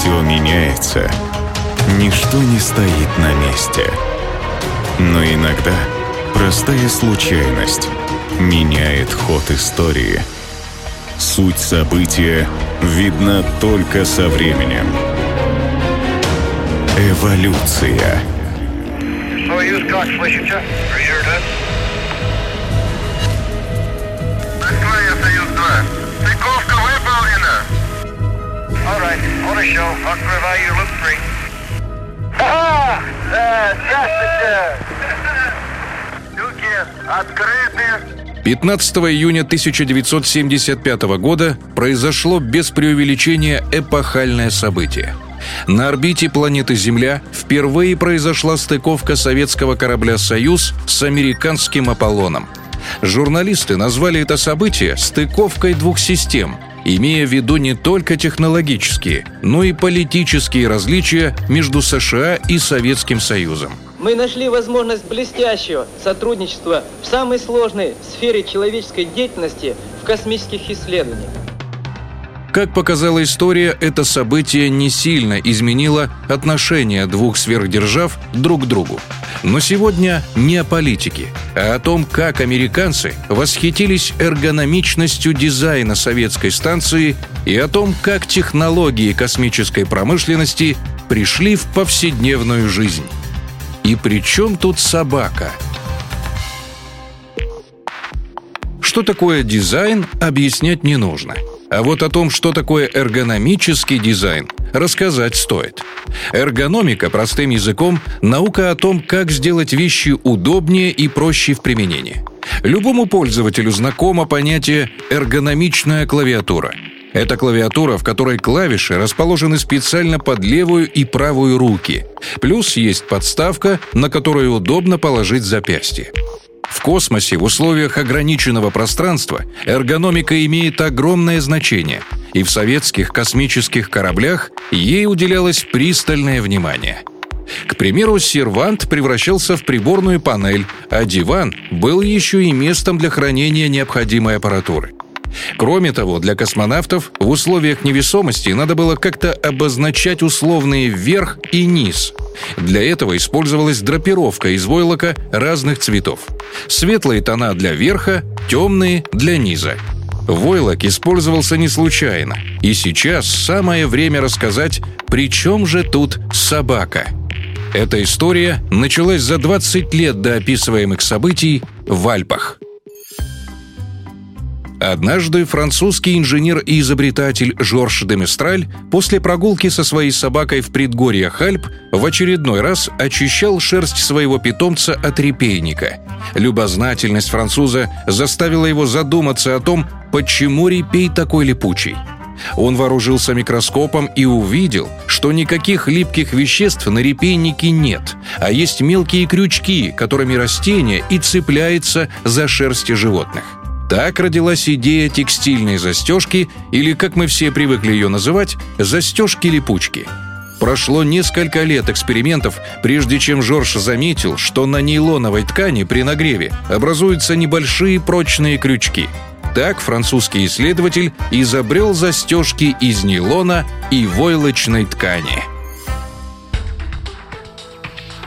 Все меняется. Ничто не стоит на месте. Но иногда простая случайность меняет ход истории. Суть события видна только со временем. Эволюция. Союз как слышите? Москва, a show. Открываю loop 3. Ага! Здравствуйте! Люки открыты. 15 июня 1975 года произошло без преувеличения эпохальное событие. На орбите планеты Земля впервые произошла стыковка советского корабля «Союз» с американским «Аполлоном». Журналисты назвали это событие «стыковкой двух систем», имея в виду не только технологические, но и политические различия между США и Советским Союзом. Мы нашли возможность блестящего сотрудничества в самой сложной сфере человеческой деятельности в космических исследованиях. Как показала история, это событие не сильно изменило отношения двух сверхдержав друг к другу. Но сегодня не о политике, а о том, как американцы восхитились эргономичностью дизайна советской станции и о том, как технологии космической промышленности пришли в повседневную жизнь. И при чем тут собака? Что такое дизайн, объяснять не нужно – а вот о том, что такое эргономический дизайн, рассказать стоит. Эргономика, простым языком, наука о том, как сделать вещи удобнее и проще в применении. Любому пользователю знакомо понятие «эргономичная клавиатура». Это клавиатура, в которой клавиши расположены специально под левую и правую руки. Плюс есть подставка, на которую удобно положить запястье. В космосе в условиях ограниченного пространства эргономика имеет огромное значение, и в советских космических кораблях ей уделялось пристальное внимание. К примеру, сервант превращался в приборную панель, а диван был еще и местом для хранения необходимой аппаратуры. Кроме того, для космонавтов в условиях невесомости надо было как-то обозначать условные «вверх» и «низ». Для этого использовалась драпировка из войлока разных цветов. Светлые тона для верха, темные для низа. Войлок использовался не случайно. И сейчас самое время рассказать, при чем же тут собака. Эта история началась за 20 лет до описываемых событий в Альпах. Однажды французский инженер и изобретатель Жорж де Местраль после прогулки со своей собакой в предгорьях Альп в очередной раз очищал шерсть своего питомца от репейника. Любознательность француза заставила его задуматься о том, почему репей такой липучий. Он вооружился микроскопом и увидел, что никаких липких веществ на репейнике нет, а есть мелкие крючки, которыми растение и цепляется за шерсти животных. Так родилась идея текстильной застежки, или, как мы все привыкли ее называть, застежки-липучки. Прошло несколько лет экспериментов, прежде чем Жорж заметил, что на нейлоновой ткани при нагреве образуются небольшие прочные крючки. Так французский исследователь изобрел застежки из нейлона и войлочной ткани.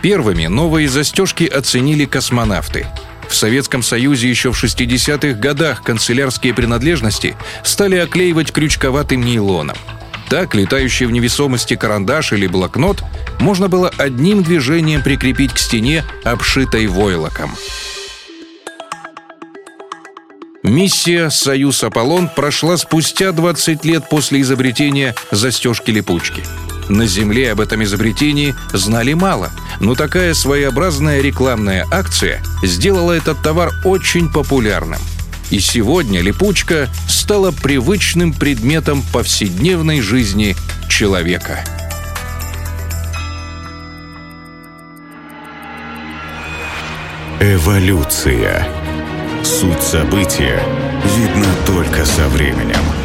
Первыми новые застежки оценили космонавты – в Советском Союзе еще в 60-х годах канцелярские принадлежности стали оклеивать крючковатым нейлоном. Так летающий в невесомости карандаш или блокнот можно было одним движением прикрепить к стене, обшитой войлоком. Миссия «Союз Аполлон» прошла спустя 20 лет после изобретения застежки-липучки – на Земле об этом изобретении знали мало, но такая своеобразная рекламная акция сделала этот товар очень популярным. И сегодня липучка стала привычным предметом повседневной жизни человека. Эволюция. Суть события видна только со временем.